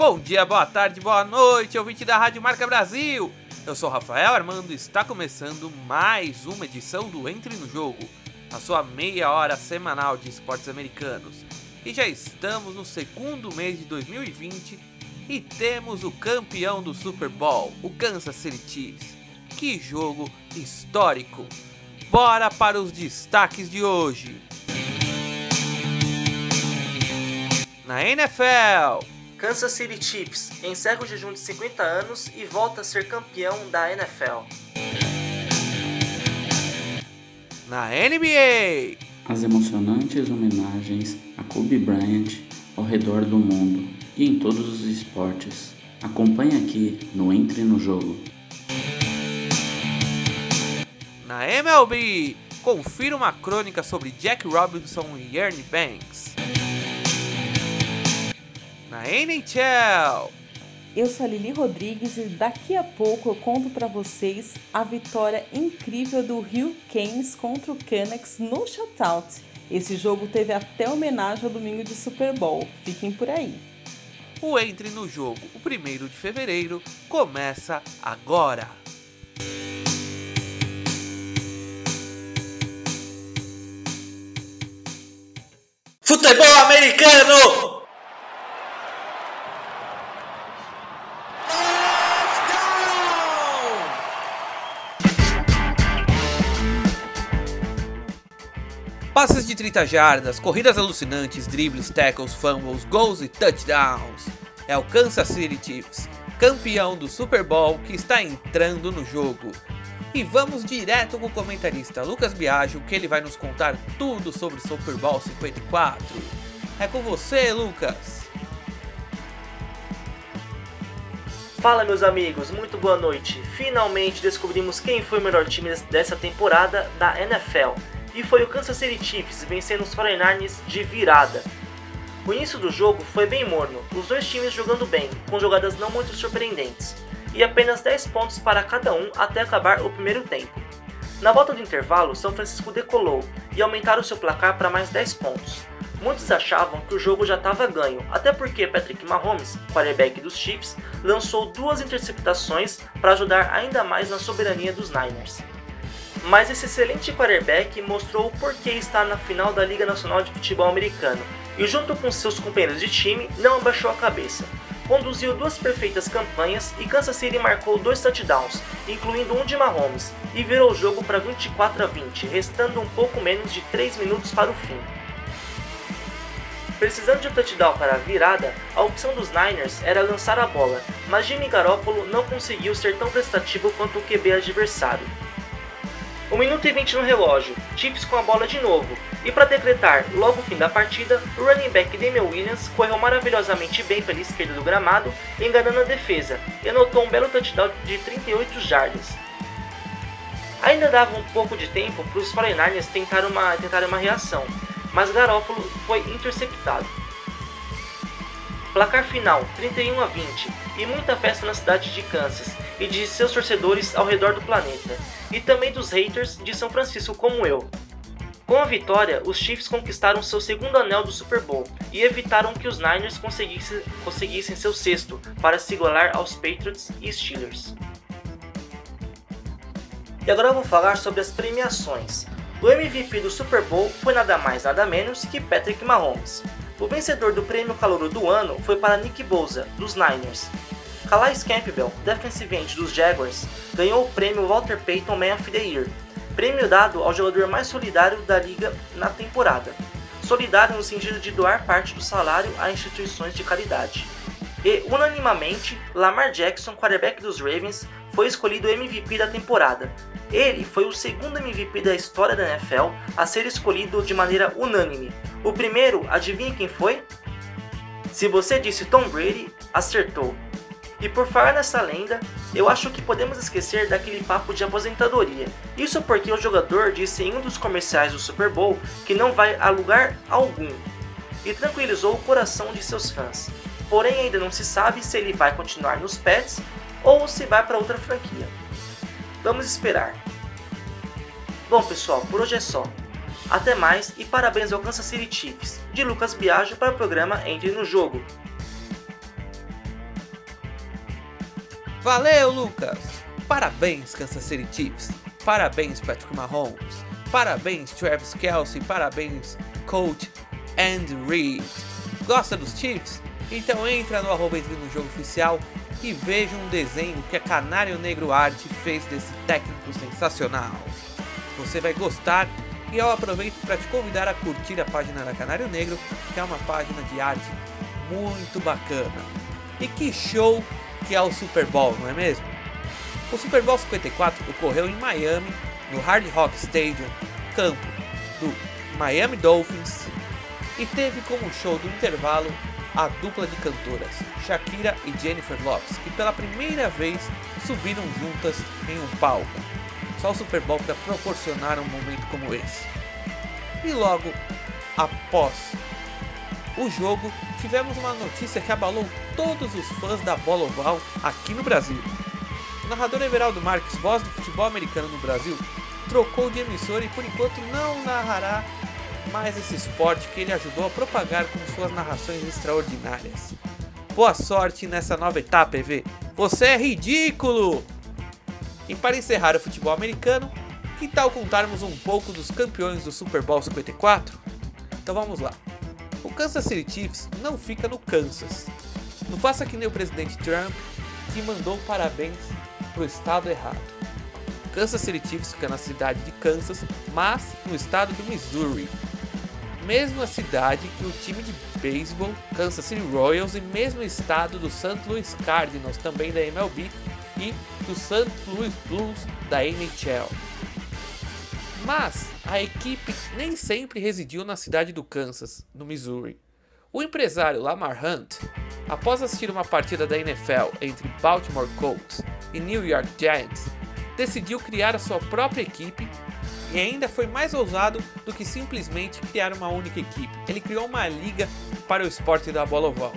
Bom dia, boa tarde, boa noite, ouvinte da Rádio Marca Brasil. Eu sou Rafael Armando e está começando mais uma edição do Entre no Jogo, a sua meia hora semanal de esportes americanos. E já estamos no segundo mês de 2020 e temos o campeão do Super Bowl, o Kansas City Chiefs. Que jogo histórico! Bora para os destaques de hoje. Na NFL, Kansas City Chiefs encerra o jejum de 50 anos e volta a ser campeão da NFL. Na NBA, as emocionantes homenagens a Kobe Bryant ao redor do mundo e em todos os esportes. Acompanhe aqui no Entre no Jogo. Na MLB, confira uma crônica sobre Jack Robinson e Ernie Banks na NHL. Eu sou a Lili Rodrigues e daqui a pouco eu conto para vocês a vitória incrível do Rio Canes contra o Canucks no Shutout. Esse jogo teve até homenagem ao domingo de Super Bowl. Fiquem por aí. O Entre no Jogo, o primeiro de fevereiro, começa agora. Futebol americano! Passes de 30 jardas, corridas alucinantes, dribles, tackles, fumbles, gols e touchdowns. É o Kansas City Chiefs, campeão do Super Bowl que está entrando no jogo. E vamos direto com o comentarista Lucas Biagio, que ele vai nos contar tudo sobre o Super Bowl 54. É com você, Lucas! Fala meus amigos, muito boa noite. Finalmente descobrimos quem foi o melhor time dessa temporada da NFL e foi o Kansas City Chiefs vencendo os 49ers de virada. O início do jogo foi bem morno, os dois times jogando bem, com jogadas não muito surpreendentes, e apenas 10 pontos para cada um até acabar o primeiro tempo. Na volta do intervalo, São Francisco decolou e aumentaram seu placar para mais 10 pontos. Muitos achavam que o jogo já estava ganho, até porque Patrick Mahomes, quarterback dos Chiefs, lançou duas interceptações para ajudar ainda mais na soberania dos Niners mas esse excelente quarterback mostrou o porquê está na final da Liga Nacional de Futebol Americano e, junto com seus companheiros de time, não abaixou a cabeça. Conduziu duas perfeitas campanhas e Kansas City marcou dois touchdowns, incluindo um de Mahomes, e virou o jogo para 24 a 20, restando um pouco menos de 3 minutos para o fim. Precisando de um touchdown para a virada, a opção dos Niners era lançar a bola, mas Jimmy Garoppolo não conseguiu ser tão prestativo quanto o QB adversário. 1 minuto e 20 no relógio, Chiefs com a bola de novo. E para decretar logo o fim da partida, o running back Damian Williams correu maravilhosamente bem pela esquerda do gramado, enganando a defesa, e anotou um belo touchdown de 38 jardas. Ainda dava um pouco de tempo para os 49ers tentar uma, tentar uma reação, mas Garoppolo foi interceptado. Placar final 31 a 20 e muita festa na cidade de Kansas e de seus torcedores ao redor do planeta, e também dos haters de São Francisco como eu. Com a vitória, os Chiefs conquistaram seu segundo anel do Super Bowl e evitaram que os Niners conseguissem, conseguissem seu sexto para se igualar aos Patriots e Steelers. E agora vou falar sobre as premiações. O MVP do Super Bowl foi nada mais nada menos que Patrick Mahomes. O vencedor do prêmio Calouro do Ano foi para Nick Bosa, dos Niners. Calais Campbell, defensive end dos Jaguars, ganhou o prêmio Walter Payton Man of the Year, prêmio dado ao jogador mais solidário da liga na temporada. Solidário no sentido de doar parte do salário a instituições de caridade. E, unanimamente, Lamar Jackson, quarterback dos Ravens, foi escolhido MVP da temporada. Ele foi o segundo MVP da história da NFL a ser escolhido de maneira unânime. O primeiro, adivinha quem foi? Se você disse Tom Brady, acertou. E por falar nessa lenda, eu acho que podemos esquecer daquele papo de aposentadoria. Isso porque o jogador disse em um dos comerciais do Super Bowl que não vai a lugar algum e tranquilizou o coração de seus fãs. Porém, ainda não se sabe se ele vai continuar nos Pets ou se vai para outra franquia. Vamos esperar. Bom, pessoal, por hoje é só. Até mais e parabéns ao Kansas City Chiefs, de Lucas Biagio para o programa Entre no Jogo. Valeu, Lucas! Parabéns, Kansas City Chiefs! Parabéns, Patrick Mahomes! Parabéns, Travis Kelsey! Parabéns, Coach Andy Reid! Gosta dos Chiefs? Então entra no arroba no jogo oficial e veja um desenho que a Canário Negro Art fez desse técnico sensacional. Você vai gostar e eu aproveito para te convidar a curtir a página da Canário Negro, que é uma página de arte muito bacana. E que show que é o Super Bowl, não é mesmo? O Super Bowl 54 ocorreu em Miami, no Hard Rock Stadium, campo do Miami Dolphins, e teve como show do intervalo a dupla de cantoras Shakira e Jennifer Lopez, que pela primeira vez subiram juntas em um palco. Só o Super Bowl para proporcionar um momento como esse. E logo após o jogo, tivemos uma notícia que abalou todos os fãs da bola oval aqui no Brasil. O narrador Everaldo Marques, voz do futebol americano no Brasil, trocou de emissora e por enquanto não narrará mais esse esporte que ele ajudou a propagar com suas narrações extraordinárias. Boa sorte nessa nova etapa, EV. Você é ridículo! E para encerrar o futebol americano, que tal contarmos um pouco dos campeões do Super Bowl 54? Então vamos lá. O Kansas City Chiefs não fica no Kansas. Não faça que nem o presidente Trump, que mandou parabéns pro estado errado. Kansas City Chiefs fica na cidade de Kansas, mas no estado do Missouri, mesma cidade que o time de beisebol Kansas City Royals e mesmo estado do St. Louis Cardinals, também da MLB, e do St. Louis Blues da NHL. Mas a equipe nem sempre residiu na cidade do Kansas, no Missouri. O empresário Lamar Hunt, após assistir uma partida da NFL entre Baltimore Colts e New York Giants, decidiu criar a sua própria equipe e ainda foi mais ousado do que simplesmente criar uma única equipe. Ele criou uma liga para o esporte da bola oval.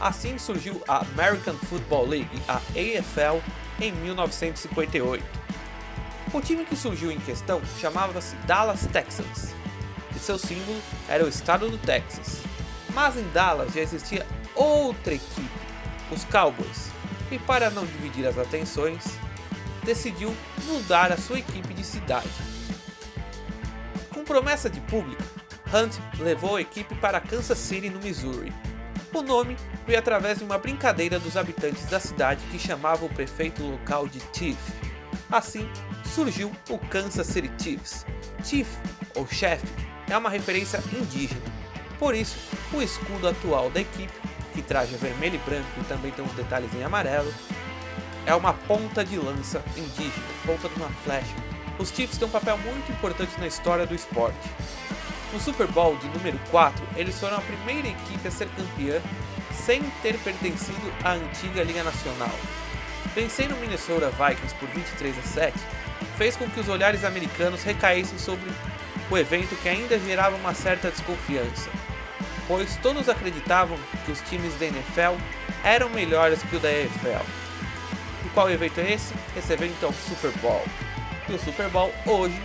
Assim surgiu a American Football League, a AFL, em 1958. O time que surgiu em questão chamava-se Dallas Texans, e seu símbolo era o estado do Texas. Mas em Dallas já existia outra equipe, os Cowboys, e para não dividir as atenções, decidiu mudar a sua equipe de cidade promessa de público, Hunt levou a equipe para Kansas City, no Missouri. O nome veio através de uma brincadeira dos habitantes da cidade que chamava o prefeito local de Chief. Assim, surgiu o Kansas City Chiefs. Chief, ou chefe, é uma referência indígena. Por isso, o escudo atual da equipe, que traja vermelho e branco e também tem uns detalhes em amarelo, é uma ponta de lança indígena, ponta de uma flecha, os Chiefs têm um papel muito importante na história do esporte. No Super Bowl de número 4, eles foram a primeira equipe a ser campeã sem ter pertencido à antiga Liga Nacional. Vencendo o Minnesota Vikings por 23 a 7, fez com que os olhares americanos recaíssem sobre o evento que ainda gerava uma certa desconfiança, pois todos acreditavam que os times da NFL eram melhores que o da EFL. E qual evento é esse? Esse evento é o Super Bowl. E o Super Bowl hoje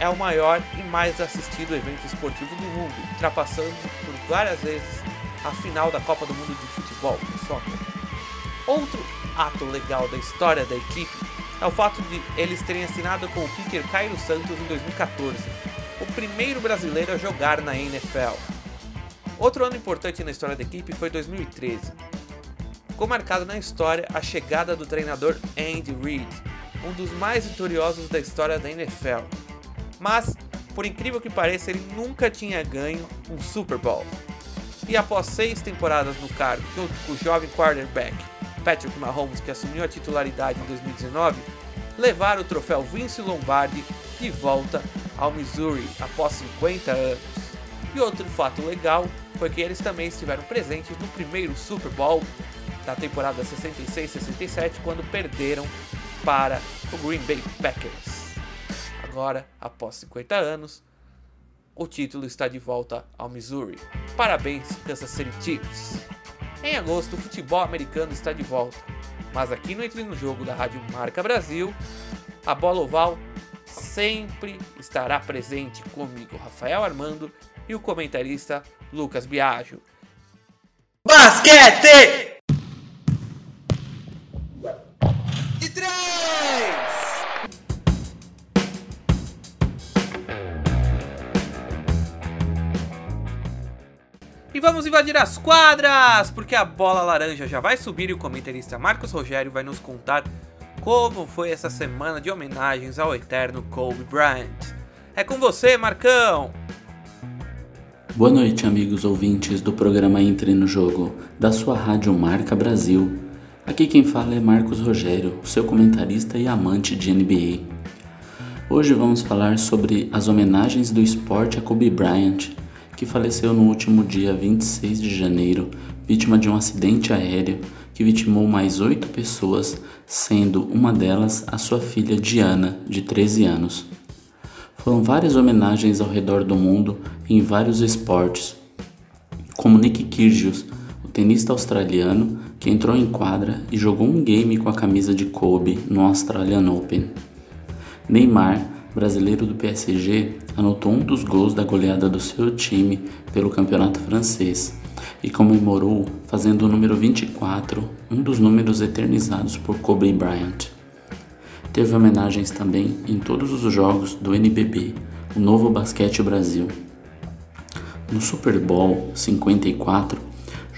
é o maior e mais assistido evento esportivo do mundo, ultrapassando por várias vezes a final da Copa do Mundo de Futebol. Outro ato legal da história da equipe é o fato de eles terem assinado com o kicker Cairo Santos em 2014, o primeiro brasileiro a jogar na NFL. Outro ano importante na história da equipe foi 2013. Ficou marcado na história a chegada do treinador Andy Reid, um dos mais vitoriosos da história da NFL. Mas, por incrível que pareça, ele nunca tinha ganho um Super Bowl. E após seis temporadas no cargo, junto com o jovem quarterback Patrick Mahomes, que assumiu a titularidade em 2019, levaram o troféu Vince Lombardi de volta ao Missouri após 50 anos. E outro fato legal foi que eles também estiveram presentes no primeiro Super Bowl da temporada 66-67, quando perderam para o Green Bay Packers. Agora, após 50 anos, o título está de volta ao Missouri. Parabéns, Kansas City Chiefs! Em agosto, o futebol americano está de volta, mas aqui no Entre no Jogo da Rádio Marca Brasil, a bola oval sempre estará presente comigo, Rafael Armando, e o comentarista Lucas Biagio. Basquete! E Parabéns! E vamos invadir as quadras, porque a bola laranja já vai subir e o comentarista Marcos Rogério vai nos contar como foi essa semana de homenagens ao eterno Kobe Bryant. É com você, Marcão! Boa noite, amigos ouvintes do programa Entre no Jogo, da sua rádio Marca Brasil. Aqui quem fala é Marcos Rogério, seu comentarista e amante de NBA. Hoje vamos falar sobre as homenagens do esporte a Kobe Bryant, que faleceu no último dia 26 de janeiro, vítima de um acidente aéreo que vitimou mais oito pessoas, sendo uma delas a sua filha Diana, de 13 anos. Foram várias homenagens ao redor do mundo em vários esportes, como Nick Kyrgios, tenista australiano que entrou em quadra e jogou um game com a camisa de Kobe no Australian Open. Neymar, brasileiro do PSG, anotou um dos gols da goleada do seu time pelo campeonato francês e comemorou fazendo o número 24, um dos números eternizados por Kobe Bryant. Teve homenagens também em todos os jogos do NBB, o Novo Basquete Brasil. No Super Bowl 54,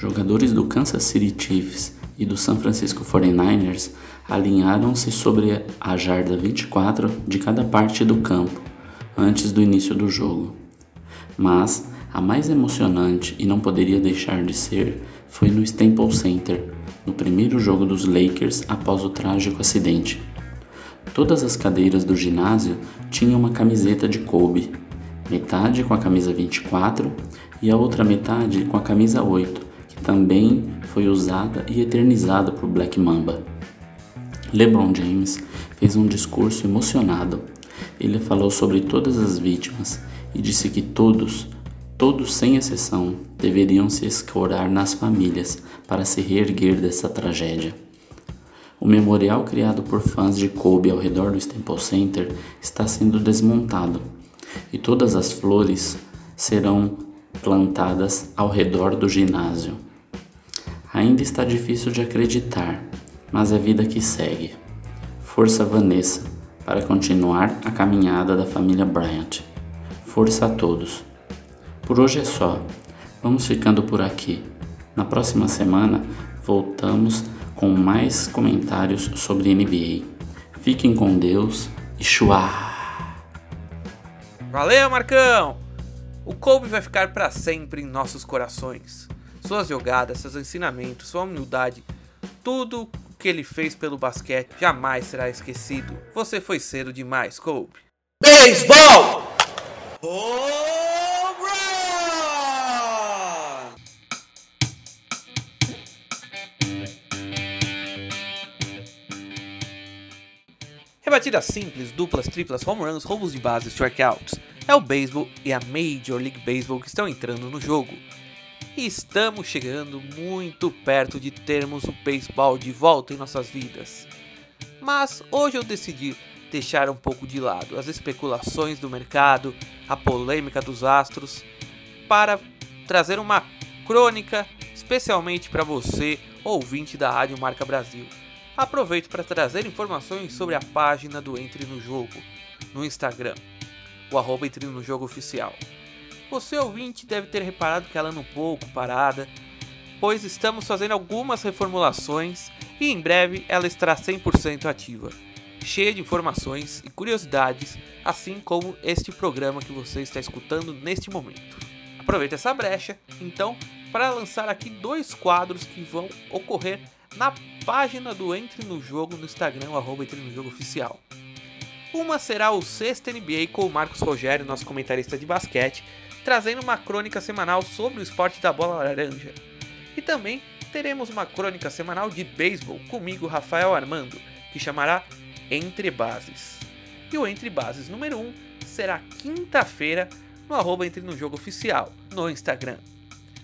jogadores do Kansas City Chiefs e do San Francisco 49ers alinharam-se sobre a jarda 24 de cada parte do campo antes do início do jogo. Mas a mais emocionante e não poderia deixar de ser foi no Staples Center, no primeiro jogo dos Lakers após o trágico acidente. Todas as cadeiras do ginásio tinham uma camiseta de Kobe, metade com a camisa 24 e a outra metade com a camisa 8, que também foi usada e eternizada por Black Mamba. LeBron James fez um discurso emocionado. Ele falou sobre todas as vítimas e disse que todos, todos sem exceção, deveriam se escorar nas famílias para se reerguer dessa tragédia. O memorial criado por fãs de Kobe ao redor do Staples Center está sendo desmontado e todas as flores serão plantadas ao redor do ginásio. Ainda está difícil de acreditar, mas é vida que segue. Força Vanessa para continuar a caminhada da família Bryant. Força a todos. Por hoje é só. Vamos ficando por aqui. Na próxima semana voltamos com mais comentários sobre NBA. Fiquem com Deus e chua! Valeu, Marcão! O Kobe vai ficar para sempre em nossos corações. Suas jogadas, seus ensinamentos, sua humildade, tudo o que ele fez pelo basquete jamais será esquecido. Você foi cedo demais, Kobe. Beisebol! Rebatidas simples, duplas, triplas, home runs, roubos de base, strikeouts. É o beisebol e a Major League Baseball que estão entrando no jogo. Estamos chegando muito perto de termos o beisebol de volta em nossas vidas. Mas hoje eu decidi deixar um pouco de lado as especulações do mercado, a polêmica dos astros, para trazer uma crônica especialmente para você, ouvinte da Rádio Marca Brasil aproveito para trazer informações sobre a página do Entre no Jogo no Instagram, o arroba Entre no Jogo Oficial. Você ouvinte deve ter reparado que ela anda um pouco parada, pois estamos fazendo algumas reformulações e em breve ela estará 100% ativa, cheia de informações e curiosidades, assim como este programa que você está escutando neste momento. Aproveita essa brecha, então, para lançar aqui dois quadros que vão ocorrer na página do Entre no Jogo no Instagram, arroba Entre no Jogo Oficial. Uma será o sexto NBA com o Marcos Rogério, nosso comentarista de basquete, trazendo uma crônica semanal sobre o esporte da bola laranja. E também teremos uma crônica semanal de beisebol comigo, Rafael Armando, que chamará Entre Bases. E o Entre Bases número 1 será quinta-feira no arroba Entre no Jogo Oficial, no Instagram.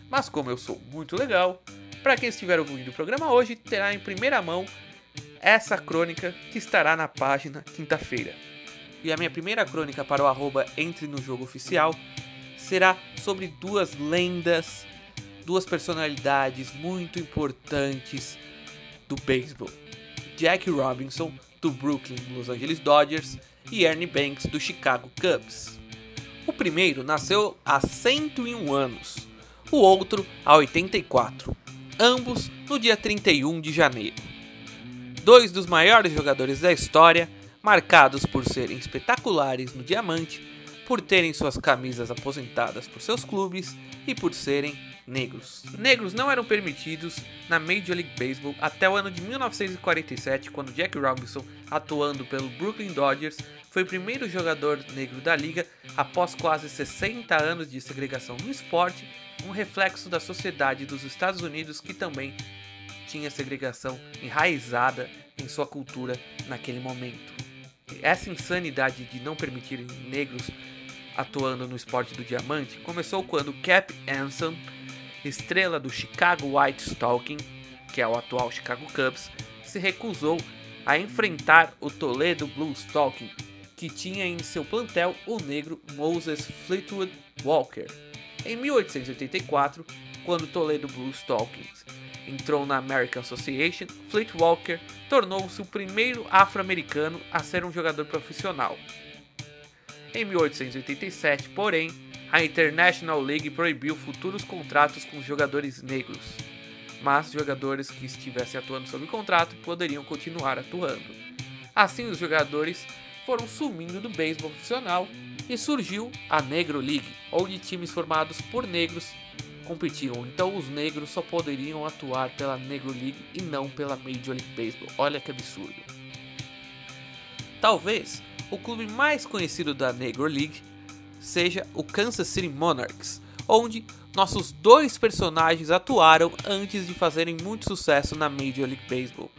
Mas como eu sou muito legal, para quem estiver ouvindo o programa hoje, terá em primeira mão essa crônica que estará na página quinta-feira. E a minha primeira crônica para o arroba Entre no Jogo Oficial será sobre duas lendas, duas personalidades muito importantes do beisebol. Jack Robinson, do Brooklyn Los Angeles Dodgers, e Ernie Banks, do Chicago Cubs. O primeiro nasceu há 101 anos, o outro a 84, ambos no dia 31 de janeiro. Dois dos maiores jogadores da história, marcados por serem espetaculares no diamante, por terem suas camisas aposentadas por seus clubes e por serem negros. Negros não eram permitidos na Major League Baseball até o ano de 1947, quando Jack Robinson, atuando pelo Brooklyn Dodgers, foi o primeiro jogador negro da liga após quase 60 anos de segregação no esporte, um reflexo da sociedade dos Estados Unidos que também tinha segregação enraizada em sua cultura naquele momento. Essa insanidade de não permitirem negros atuando no esporte do diamante começou quando Cap Anson estrela do Chicago White Stalking, que é o atual Chicago Cubs, se recusou a enfrentar o Toledo Blue Stalking, que tinha em seu plantel o negro Moses Fleetwood Walker. Em 1884, quando o Toledo Blue Stalkings entrou na American Association, Fleet Walker tornou-se o primeiro afro-americano a ser um jogador profissional. Em 1887, porém, a International League proibiu futuros contratos com jogadores negros, mas jogadores que estivessem atuando sob contrato poderiam continuar atuando. Assim, os jogadores foram sumindo do beisebol profissional e surgiu a Negro League, onde times formados por negros competiam. Então, os negros só poderiam atuar pela Negro League e não pela Major League Baseball. Olha que absurdo. Talvez o clube mais conhecido da Negro League seja o Kansas City Monarchs, onde nossos dois personagens atuaram antes de fazerem muito sucesso na Major League Baseball.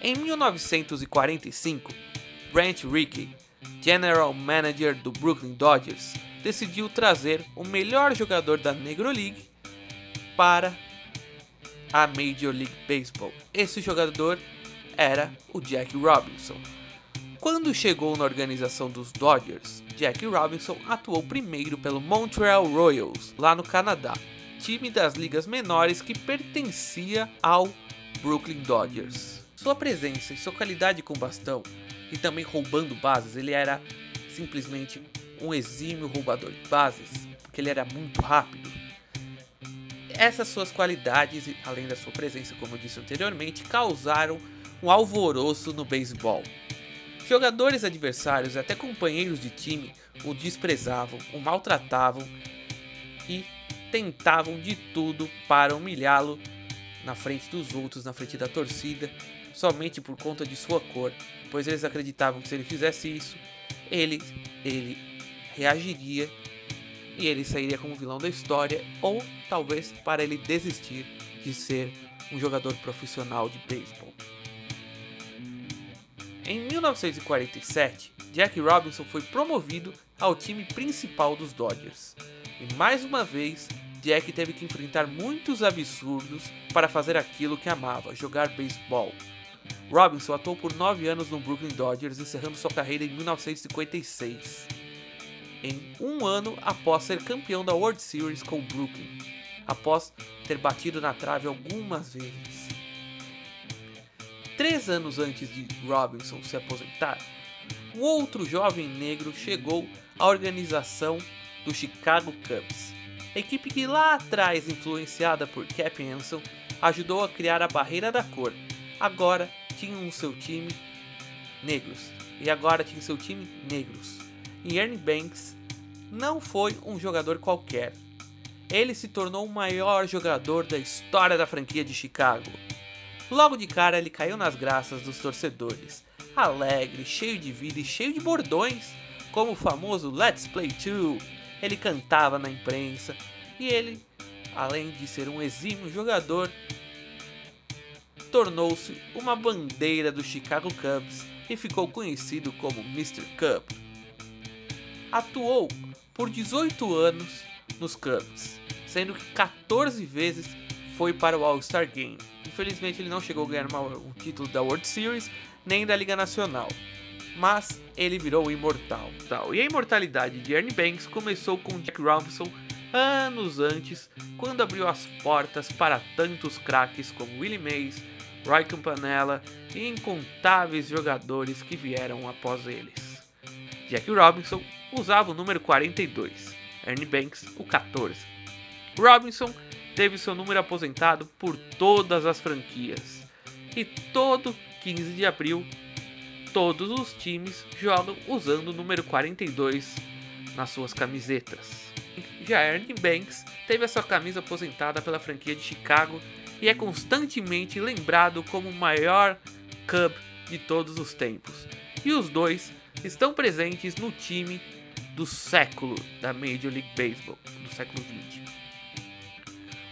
Em 1945, Brent Rickey, General Manager do Brooklyn Dodgers, decidiu trazer o melhor jogador da Negro League para a Major League Baseball. Esse jogador era o Jack Robinson. Quando chegou na organização dos Dodgers, Jack Robinson atuou primeiro pelo Montreal Royals, lá no Canadá, time das ligas menores que pertencia ao Brooklyn Dodgers. Sua presença e sua qualidade com bastão e também roubando bases, ele era simplesmente um exímio roubador de bases, porque ele era muito rápido. Essas suas qualidades, além da sua presença, como eu disse anteriormente, causaram um alvoroço no beisebol. Jogadores adversários e até companheiros de time o desprezavam, o maltratavam e tentavam de tudo para humilhá-lo na frente dos outros, na frente da torcida, somente por conta de sua cor, pois eles acreditavam que se ele fizesse isso, ele, ele reagiria e ele sairia como vilão da história, ou talvez para ele desistir de ser um jogador profissional de beisebol. Em 1947, Jack Robinson foi promovido ao time principal dos Dodgers. E mais uma vez, Jack teve que enfrentar muitos absurdos para fazer aquilo que amava, jogar beisebol. Robinson atuou por 9 anos no Brooklyn Dodgers, encerrando sua carreira em 1956, em um ano após ser campeão da World Series com o Brooklyn, após ter batido na trave algumas vezes. Três anos antes de Robinson se aposentar, um outro jovem negro chegou à organização do Chicago Cubs, equipe que lá atrás, influenciada por Cap Anson, ajudou a criar a barreira da cor. Agora tinham seu time negros e agora tinha seu time negros. E Ernie Banks não foi um jogador qualquer. Ele se tornou o maior jogador da história da franquia de Chicago Logo de cara ele caiu nas graças dos torcedores, alegre, cheio de vida e cheio de bordões, como o famoso Let's Play 2. Ele cantava na imprensa e ele, além de ser um exímio jogador, tornou-se uma bandeira do Chicago Cubs e ficou conhecido como Mr. Cub. Atuou por 18 anos nos Cubs, sendo que 14 vezes foi para o All-Star Game. Infelizmente ele não chegou a ganhar uma, um título da World Series nem da Liga Nacional, mas ele virou imortal. Tal. E a imortalidade de Ernie Banks começou com Jack Robinson anos antes, quando abriu as portas para tantos craques como Willie Mays, Roy Campanella e incontáveis jogadores que vieram após eles. Jack Robinson usava o número 42, Ernie Banks o 14. Robinson teve seu número aposentado por todas as franquias. E todo 15 de abril, todos os times jogam usando o número 42 nas suas camisetas. Já Ernie Banks teve a sua camisa aposentada pela franquia de Chicago e é constantemente lembrado como o maior Cub de todos os tempos. E os dois estão presentes no time do século da Major League Baseball, do século 20.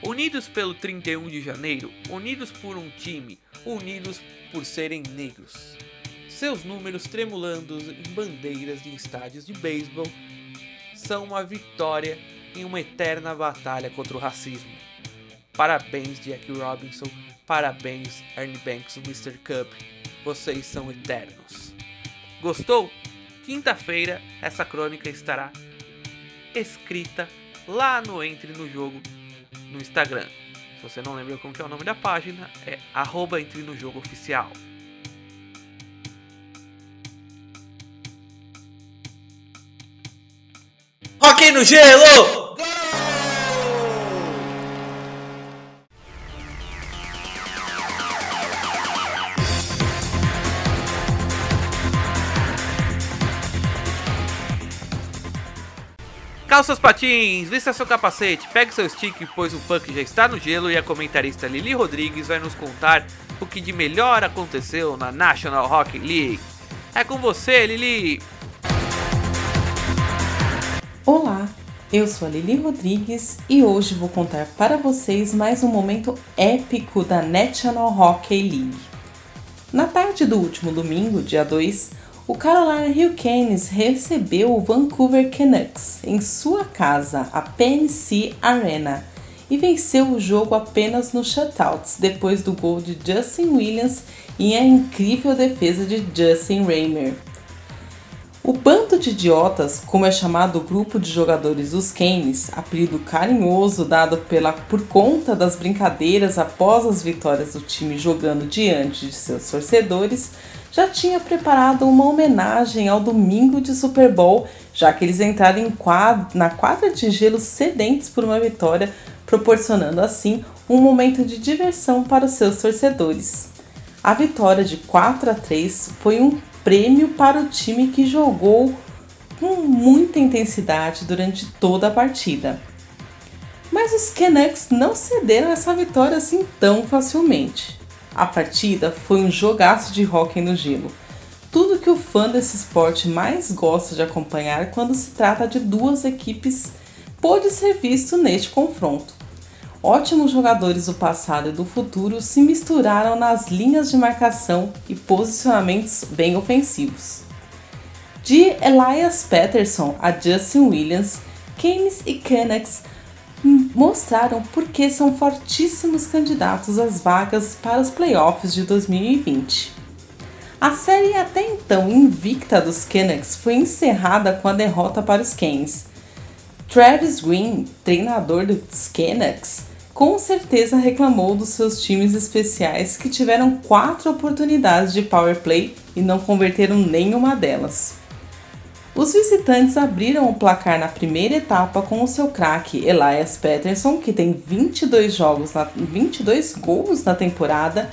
Unidos pelo 31 de janeiro, unidos por um time, unidos por serem negros. Seus números tremulando em bandeiras de estádios de beisebol são uma vitória em uma eterna batalha contra o racismo. Parabéns, Jack Robinson. Parabéns, Ernie Banks, Mr. Cup. Vocês são eternos. Gostou? Quinta-feira essa crônica estará escrita lá no Entre no Jogo no Instagram. Se você não lembra como é o nome da página, é arroba Entre no Jogo Oficial. Rock no gelo! Calça os patins, vista seu capacete, pegue seu stick, pois o punk já está no gelo e a comentarista Lili Rodrigues vai nos contar o que de melhor aconteceu na National Hockey League. É com você, Lili! Olá, eu sou a Lili Rodrigues e hoje vou contar para vocês mais um momento épico da National Hockey League. Na tarde do último domingo, dia 2, o Carolina Hurricanes recebeu o Vancouver Canucks em sua casa, a PNC Arena, e venceu o jogo apenas nos shutouts depois do gol de Justin Williams e a incrível defesa de Justin Raymer. O bando de idiotas, como é chamado o grupo de jogadores dos Canes, apelido carinhoso dado pela, por conta das brincadeiras após as vitórias do time jogando diante de seus torcedores, já tinha preparado uma homenagem ao domingo de Super Bowl, já que eles entraram na quadra de gelo sedentes por uma vitória, proporcionando assim um momento de diversão para os seus torcedores. A vitória de 4 a 3 foi um prêmio para o time que jogou com muita intensidade durante toda a partida. Mas os Canucks não cederam essa vitória assim tão facilmente. A partida foi um jogaço de hóquei no gelo. Tudo que o fã desse esporte mais gosta de acompanhar quando se trata de duas equipes pôde ser visto neste confronto. Ótimos jogadores do passado e do futuro se misturaram nas linhas de marcação e posicionamentos bem ofensivos. De Elias Patterson a Justin Williams, Keynes e Canucks mostraram por que são fortíssimos candidatos às vagas para os playoffs de 2020. A série até então invicta dos Canucks foi encerrada com a derrota para os Canes. Travis Green, treinador dos Canucks, com certeza reclamou dos seus times especiais que tiveram quatro oportunidades de power play e não converteram nenhuma delas. Os visitantes abriram o placar na primeira etapa com o seu craque Elias Peterson, que tem 22 jogos, na, 22 gols na temporada,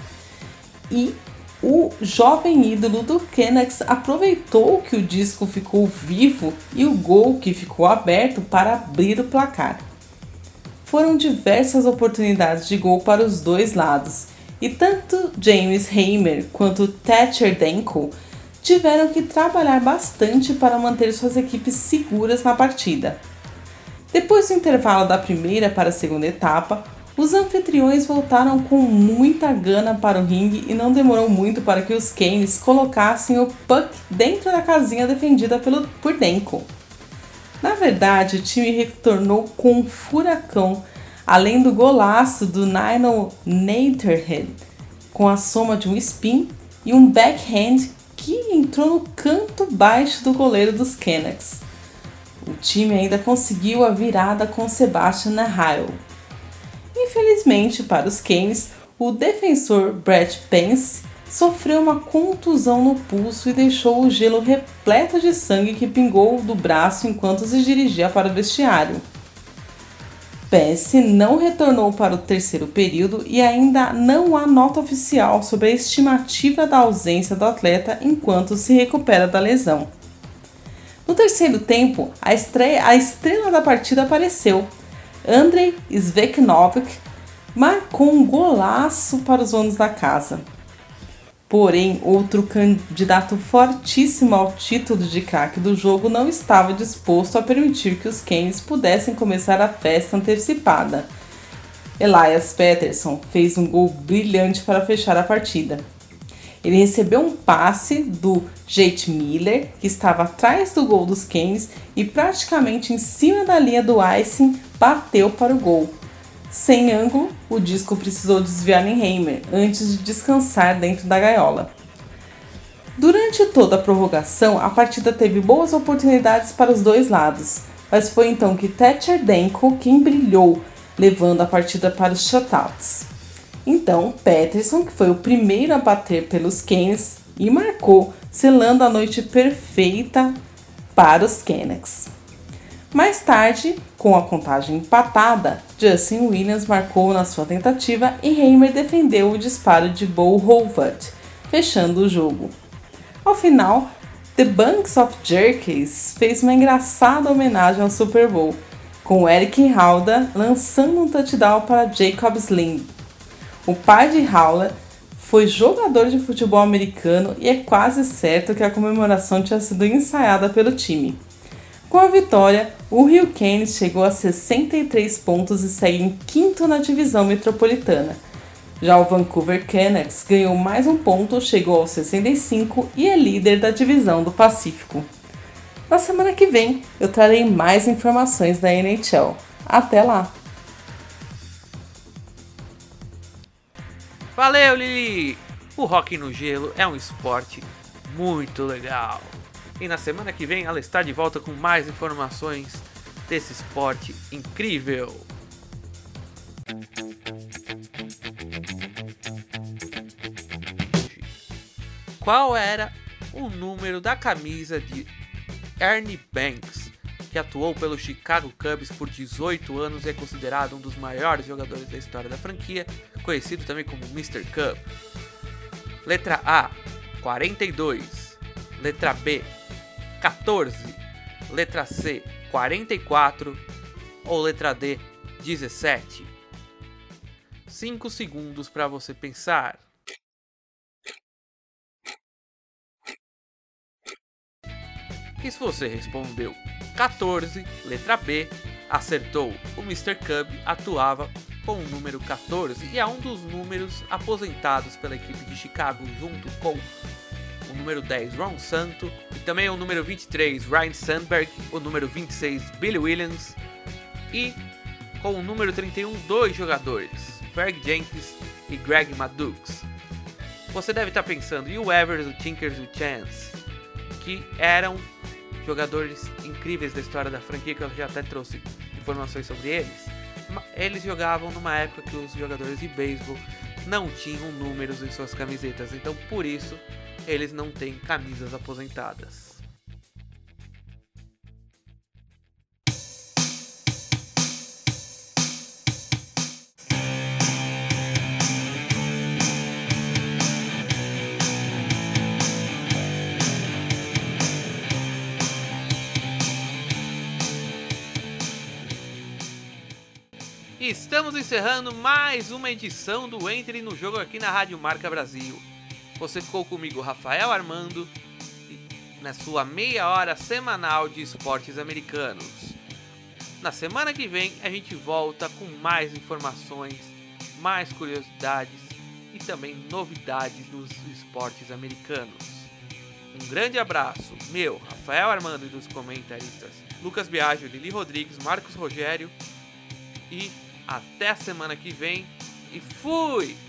e o jovem ídolo do Canucks aproveitou que o disco ficou vivo e o gol que ficou aberto para abrir o placar. Foram diversas oportunidades de gol para os dois lados, e tanto James Heimer quanto Thatcher Denko tiveram que trabalhar bastante para manter suas equipes seguras na partida. Depois do intervalo da primeira para a segunda etapa, os anfitriões voltaram com muita gana para o ringue e não demorou muito para que os Canes colocassem o puck dentro da casinha defendida pelo, por Denko. Na verdade, o time retornou com um furacão, além do golaço do Nino Natherhead, com a soma de um spin e um backhand que entrou no canto baixo do goleiro dos Canucks. O time ainda conseguiu a virada com Sebastian Nahile. Infelizmente para os Canes, o defensor Brett Pence sofreu uma contusão no pulso e deixou o gelo repleto de sangue que pingou do braço enquanto se dirigia para o vestiário. PS não retornou para o terceiro período e ainda não há nota oficial sobre a estimativa da ausência do atleta enquanto se recupera da lesão. No terceiro tempo, a, estreia, a estrela da partida apareceu. Andrei Sveknovic marcou um golaço para os donos da casa. Porém, outro candidato fortíssimo ao título de craque do jogo não estava disposto a permitir que os Canes pudessem começar a festa antecipada. Elias Peterson fez um gol brilhante para fechar a partida. Ele recebeu um passe do Jake Miller, que estava atrás do gol dos Canes e praticamente em cima da linha do icing bateu para o gol. Sem ângulo, o disco precisou desviar em Heimer antes de descansar dentro da gaiola. Durante toda a prorrogação, a partida teve boas oportunidades para os dois lados, mas foi então que Thatcher Denko quem brilhou, levando a partida para os shutouts. Então, Peterson, que foi o primeiro a bater pelos Canes, e marcou, selando a noite perfeita para os Canucks. Mais tarde, com a contagem empatada, Justin Williams marcou na sua tentativa e Heimer defendeu o disparo de Bo Horvath, fechando o jogo. Ao final, The Bunks of Jerkies fez uma engraçada homenagem ao Super Bowl, com Eric Hauda lançando um touchdown para Jacob Slim. O pai de Howler foi jogador de futebol americano e é quase certo que a comemoração tinha sido ensaiada pelo time. Com a vitória, o Hurricanes chegou a 63 pontos e segue em quinto na divisão metropolitana. Já o Vancouver Canucks ganhou mais um ponto, chegou aos 65 e é líder da divisão do Pacífico. Na semana que vem eu trarei mais informações da NHL. Até lá! Valeu, Lili! O hockey no gelo é um esporte muito legal. E na semana que vem ela está de volta com mais informações desse esporte incrível. Qual era o número da camisa de Ernie Banks, que atuou pelo Chicago Cubs por 18 anos e é considerado um dos maiores jogadores da história da franquia, conhecido também como Mr. Cub? Letra A, 42. Letra B, 14, letra C 44 ou letra D 17? 5 segundos para você pensar. E se você respondeu 14, letra B, acertou. O Mr. Cub atuava com o número 14 e é um dos números aposentados pela equipe de Chicago junto com o número 10 Ron Santo e também o número 23 Ryan Sandberg, o número 26 Billy Williams e com o número 31 dois jogadores, Ferg Jenkins e Greg Maddux. Você deve estar pensando, e o Evers, o Tinkers e o Chance, que eram jogadores incríveis da história da franquia, que eu já até trouxe informações sobre eles. Eles jogavam numa época que os jogadores de beisebol não tinham números em suas camisetas, então por isso eles não têm camisas aposentadas. Estamos encerrando mais uma edição do Entre no Jogo aqui na Rádio Marca Brasil. Você ficou comigo, Rafael Armando, na sua meia hora semanal de esportes americanos. Na semana que vem a gente volta com mais informações, mais curiosidades e também novidades dos esportes americanos. Um grande abraço, meu, Rafael Armando e dos comentaristas Lucas Biagio, Lili Rodrigues, Marcos Rogério e até a semana que vem e fui!